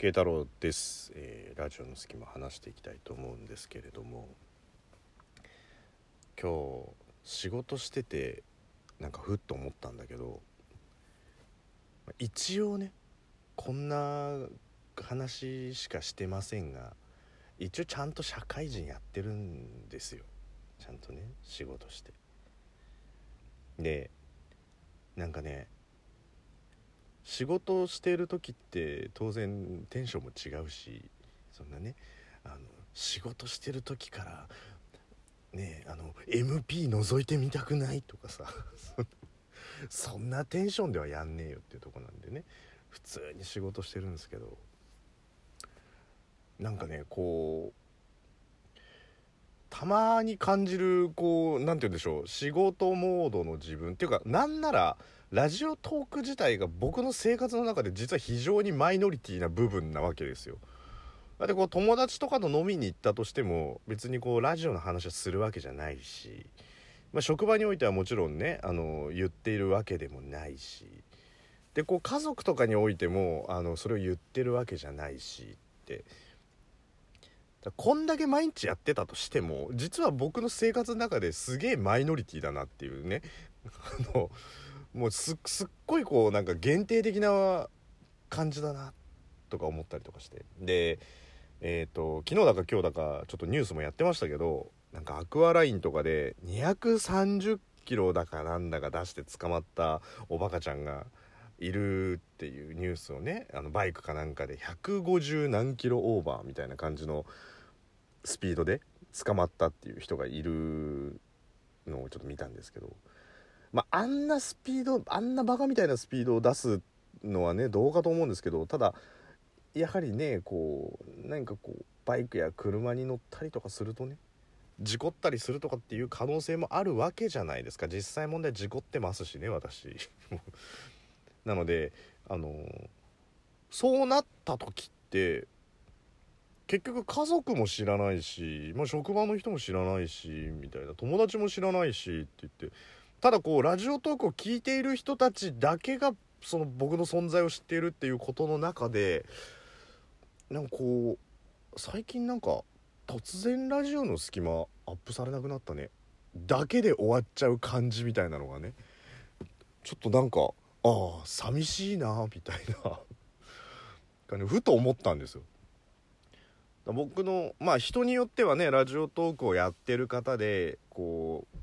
慶太郎です、えーラジオの隙間話していきたいと思うんですけれども今日仕事しててなんかふっと思ったんだけど一応ねこんな話しかしてませんが一応ちゃんと社会人やってるんですよ。ちゃんとね仕事して。でなんかね仕事をしている時って当然テンションも違うしそんなねあの仕事してる時からねあの MP 覗いてみたくないとかさそんなテンションではやんねえよっていうとこなんでね普通に仕事してるんですけどなんかねこうたまに感じるこう何て言うんでしょう仕事モードの自分っていうかなんならラジオトーク自体が僕の生活の中で実は非常にマイノリティな部分なわけですよ。だってこう友達とかと飲みに行ったとしても別にこうラジオの話をするわけじゃないし、まあ、職場においてはもちろんねあの言っているわけでもないしでこう家族とかにおいてもあのそれを言ってるわけじゃないしってこんだけ毎日やってたとしても実は僕の生活の中ですげえマイノリティだなっていうね。あのもうすっごいこうなんか限定的な感じだなとか思ったりとかして。でえっ、と昨日だか今日だかちょっとニュースもやってましたけどなんかアクアラインとかで230キロだかなんだか出して捕まったおバカちゃんがいるっていうニュースをねあのバイクかなんかで150何キロオーバーみたいな感じのスピードで捕まったっていう人がいるのをちょっと見たんですけどまああんなスピードあんなバカみたいなスピードを出すのはねどうかと思うんですけどただやはりねこう何かこうバイクや車に乗ったりとかするとね事故ったりするとかっていう可能性もあるわけじゃないですか。実際問題事故ってますしね私。なのであのそうなった時って結局家族も知らないし、まあ、職場の人も知らないしみたいな。友達も知らないしって言って。ただこうラジオトークを聞いている人たちだけがその僕の存在を知っているっていうことの中でなんかこう最近なんか突然ラジオの隙間アップされなくなったね。だけで終わっちゃう感じみたいなのがね。ちょっとなんかああ寂しいなみたいな。ふと思ったんですよ。僕のまあ人によってはねラジオトークをやってる方でこう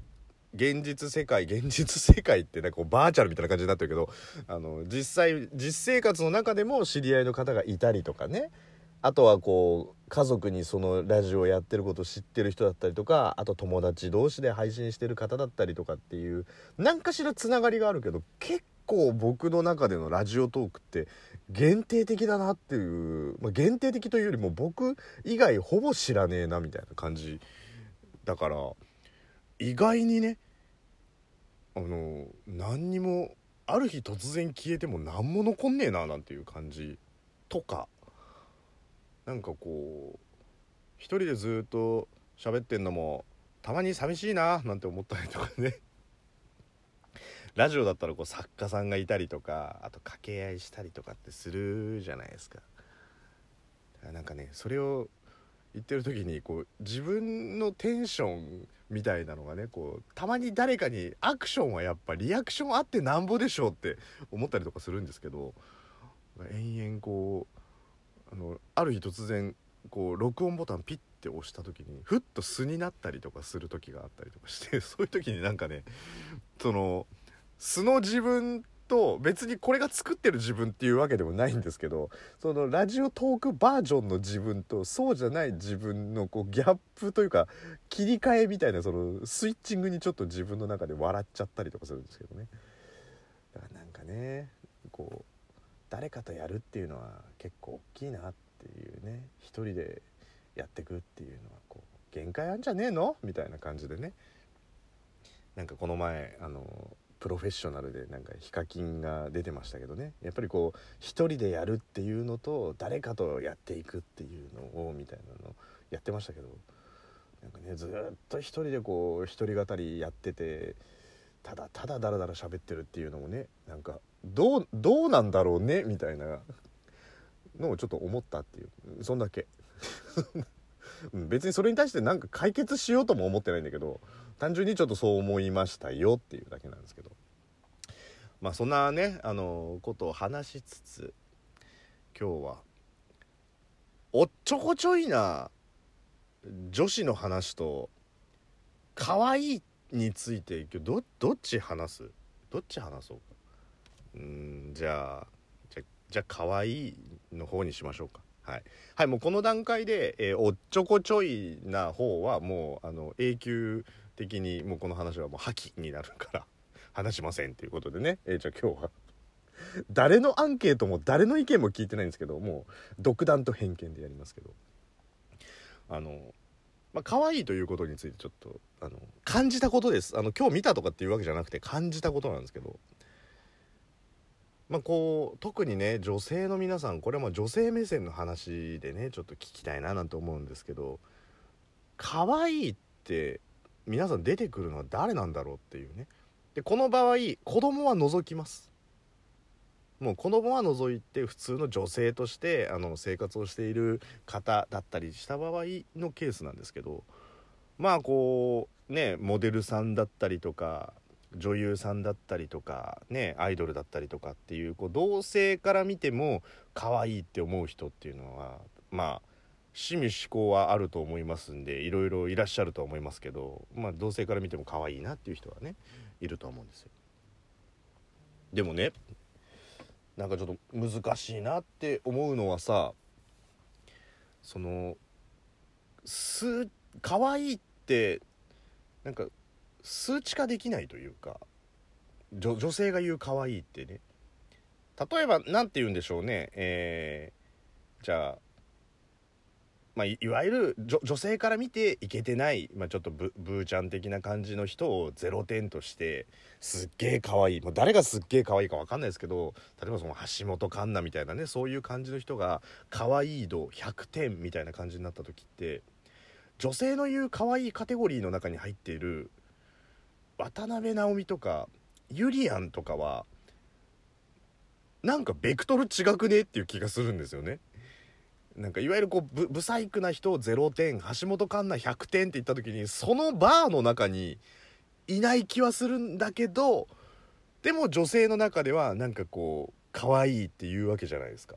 現実世界 現実世界ってなんかこうバーチャルみたいな感じになってるけどあの実際実生活の中でも知り合いの方がいたりとかねあとはこう家族にそのラジオをやってることを知ってる人だったりとかあと友達同士で配信してる方だったりとかっていう何かしらつながりがあるけど結構僕の中でのラジオトークって限定的だなっていう、まあ、限定的というよりも僕以外ほぼ知らねえなみたいな感じ。だから意外にねあの何にもある日突然消えても何も残んねえななんていう感じとかなんかこう一人でずっと喋ってんのもたまに寂しいななんて思ったりとかね。ラジオだったらこう作家さんがいたりとかあと掛け合いしたりとかってするじゃないですか。なんかねそれを言ってる時にこう自分のテンションみたいなのがねこうたまに誰かにアクションはやっぱリアクションあってなんぼでしょうって思ったりとかするんですけど延々こうあのある日突然こう録音ボタンピッて押した時にふっと素になったりとかする時があったりとかしてそういう時になんかねその素の自分と別にこれが作ってる自分っていうわけでもないんですけどそのラジオトークバージョンの自分とそうじゃない自分のこうギャップというか切り替えみたいなそのスイッチングにちょっと自分の中で笑っちゃったりとかするんですけどね。だからなんかねこう誰かとやるっていうのは結構大きいなっていうね一人でやってくっていうのはこう限界あんじゃねえの？みたいな感じでね。なんかこの前あのプロフェッショナルでなんかヒカキンが出てましたけどね。やっぱりこう一人でやるっていうのと誰かとやっていくっていうのをみたいなのやってましたけど。なんかねずっと一人でこう一人語りやっててただただダラダラ喋ってるっていうのもねなんかどうどうなんだろうねみたいなのをちょっと思ったっていう。そんだけ。うん別にそれに対してなんか解決しようとも思ってないんだけど単純にちょっとそう思いましたよっていうだけなんですけど。まあそんなねあのことを話しつつ今日はおっちょこちょいな女子の話と可愛いについて今日どどっち話す？どっち話そうか？うんじゃあじゃじゃあ可愛いの方にしましょうか。はい、はい、もうこの段階で、えー、おっちょこちょいな方はもうあの永久的にもうこの話はもう破棄になるから話しませんということでね、えー、じゃあ今日は誰のアンケートも誰の意見も聞いてないんですけどもう独断と偏見でやりますけど。あのまあ可愛いということについてちょっとあの感じたことです。あの今日見たとかっていうわけじゃなくて感じたことなんですけど。まあこう特にね女性の皆さんこれは女性目線の話でねちょっと聞きたいななんて思うんですけど可愛いって皆さん出てくるのは誰なんだろうっていうね。でこの場合子供は除きます。もう子供は除いて普通の女性としてあの生活をしている方だったりした場合のケースなんですけどまあこうねモデルさんだったりとか女優さんだったりとかねアイドルだったりとかっていうこう同性から見ても可愛いって思う人っていうのはまあ趣味思考はあると思いますんでいろいろいらっしゃると思いますけどまあ同性から見ても可愛いなっていう人はねいると思うんですよ。でもねなんかちょっと難しいなって思うのはさそのす可愛いってなんか数値化できないというか女性が言う可愛いってね。例えば何て言うんでしょうね。えー、じゃあまあ、いわゆる女性から見ていけてない、まあ、ちょっとブーちゃん的な感じの人を0点としてすっげえ可愛い。もう誰がすっげえ可愛いか分かんないですけど例えばその橋本環奈みたいなねそういう感じの人が可愛い度100点みたいな感じになった時って女性の言う可愛いカテゴリーの中に入っている渡辺直美とかゆりやんとかはなんかベクトル違くねっていう気がするんですよね。なんかいわゆるこうブブサイクな人を0点橋本環奈100点って言った時にそのバーの中にいない気はするんだけどでも女性の中ではなんかこう可愛いっていうわけじゃないですか。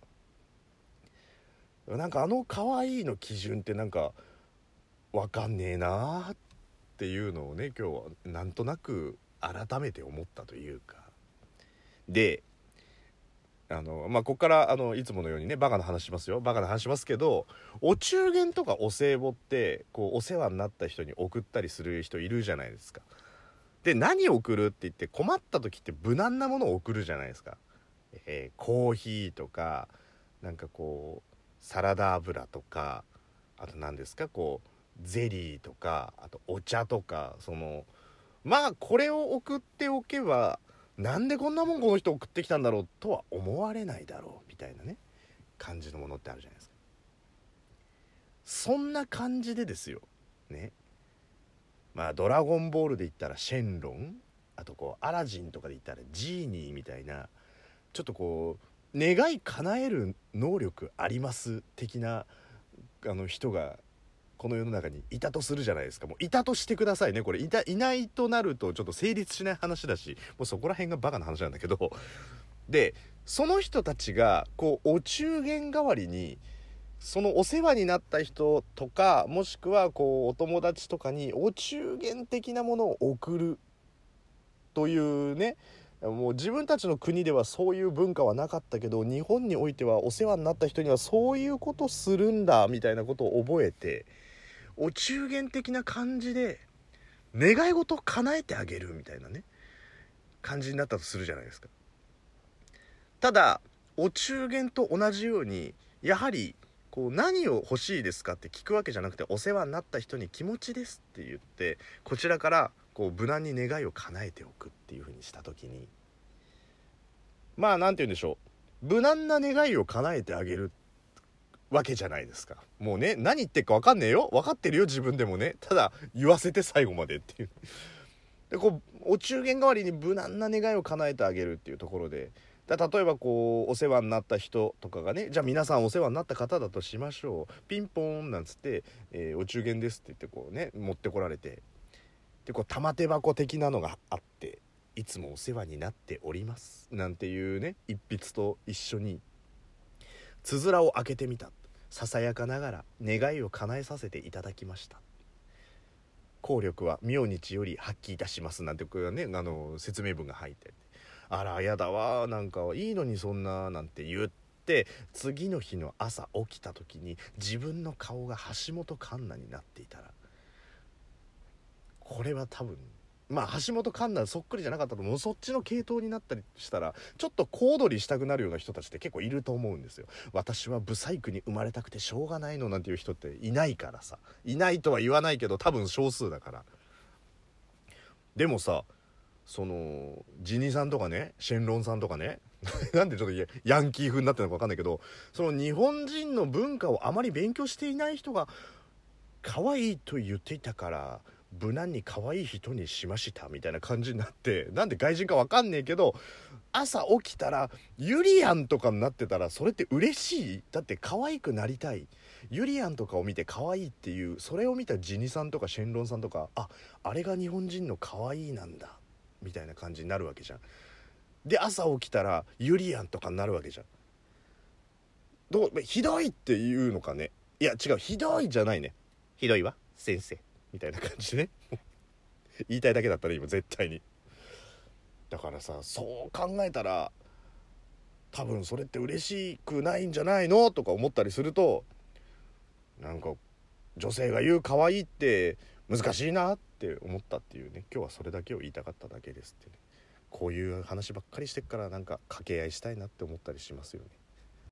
なんかあの可愛いの基準ってなんか分かんねえなーっていうのをね今日はなんとなく改めて思ったというか。であのまあここからあのいつものようにねバカな話しますよ。バカな話しますけどお中元とかお歳暮ってこうお世話になった人に送ったりする人いるじゃないですか。で何を送るって言って困った時って無難なものを送るじゃないですか、えー、コーヒーとかなんかこうサラダ油とかあと何ですかこうゼリーとかあとお茶とかそのまあこれを送っておけばなんでこんなもんこの人送ってきたんだろうとは思われないだろうみたいなね感じのものってあるじゃないですか。そんな感じでですよ。ね。まあ「ドラゴンボール」で言ったらシェンロン。あとこうアラジンとかで言ったらジーニーみたいなちょっとこう願い叶える能力あります的なあの人がこの世の中にいたとするじゃないですか。もういたとしてくださいね。これいたいないとなるとちょっと成立しない話だしもうそこら辺がバカな話なんだけど。でその人たちがこうお中元代わりにそのお世話になった人とかもしくはこうお友達とかにお中元的なものを送るというねもう自分たちの国ではそういう文化はなかったけど日本においてはお世話になった人にはそういうことするんだみたいなことを覚えてお中元的な感じで願い事を叶えてあげるみたいなね感じになったとするじゃないですか。ただお中元と同じようにやはりこう何を欲しいですかって聞くわけじゃなくてお世話になった人に気持ちですって言ってこちらからこう無難に願いを叶えておくっていう風にした時にまあ何て言うんでしょう。無難な願いを叶えてあげるわけじゃないですか。もうね何言ってるか分かんねえよ。分かってるよ自分でもね。ただ言わせて最後までっていう。でこうお中元代わりに無難な願いを叶えてあげるっていうところで。だ例えばこうお世話になった人とかがねじゃあ皆さんお世話になった方だとしましょう。ピンポーンなんつって、えーお中元です」って言ってこうね持ってこられて。でこう玉手箱的なのがあって「いつもお世話になっております」なんていうね一筆と一緒につづらを開けてみた。ささやかながら願いを叶えさせていただきました。効力は明日より発揮いたしますなんてこれはねあの説明文が入ってて。あらやだわなんかいいのにそんななんて言って次の日の朝起きた時に自分の顔が橋本環奈になっていたらこれは多分まあ橋本環奈そっくりじゃなかったと思うそっちの系統になったりしたらちょっと小躍りしたくなるような人たちって結構いると思うんですよ。私はブサイクに生まれたくてしょうがないのなんていう人っていないからさ。いないとは言わないけど多分少数だから。でもさそのジニさんとかねシェンロンさんとかね なんでちょっとヤヤンキー風になってるのか分かんないけどその日本人の文化をあまり勉強していない人が可愛いと言っていたから無難に可愛い人にしましたみたいな感じになってなんで外人か分かんねえけど朝起きたらユリアンとかになってたらそれって嬉しい。だって可愛くなりたい。ユリアンとかを見て可愛いっていうそれを見たジニさんとかシェンロンさんとかああれが日本人の可愛いなんだ。みたいな感じになるわけじゃん。で朝起きたらユリアンとかになるわけじゃん。どうひどいっていうのかね。いや違う。ひどいじゃないね。ひどいわ先生。みたいな感じでね。言いたいだけだったね今絶対に。だからさそう考えたら多分それって嬉しくないんじゃないのとか思ったりするとなんか女性が言う可愛いって難しいなって思ったっていうね。今日はそれだけを言いたかっただけですってね。こういう話ばっかりしてっからなんか掛け合いしたいなって思ったりしますよね。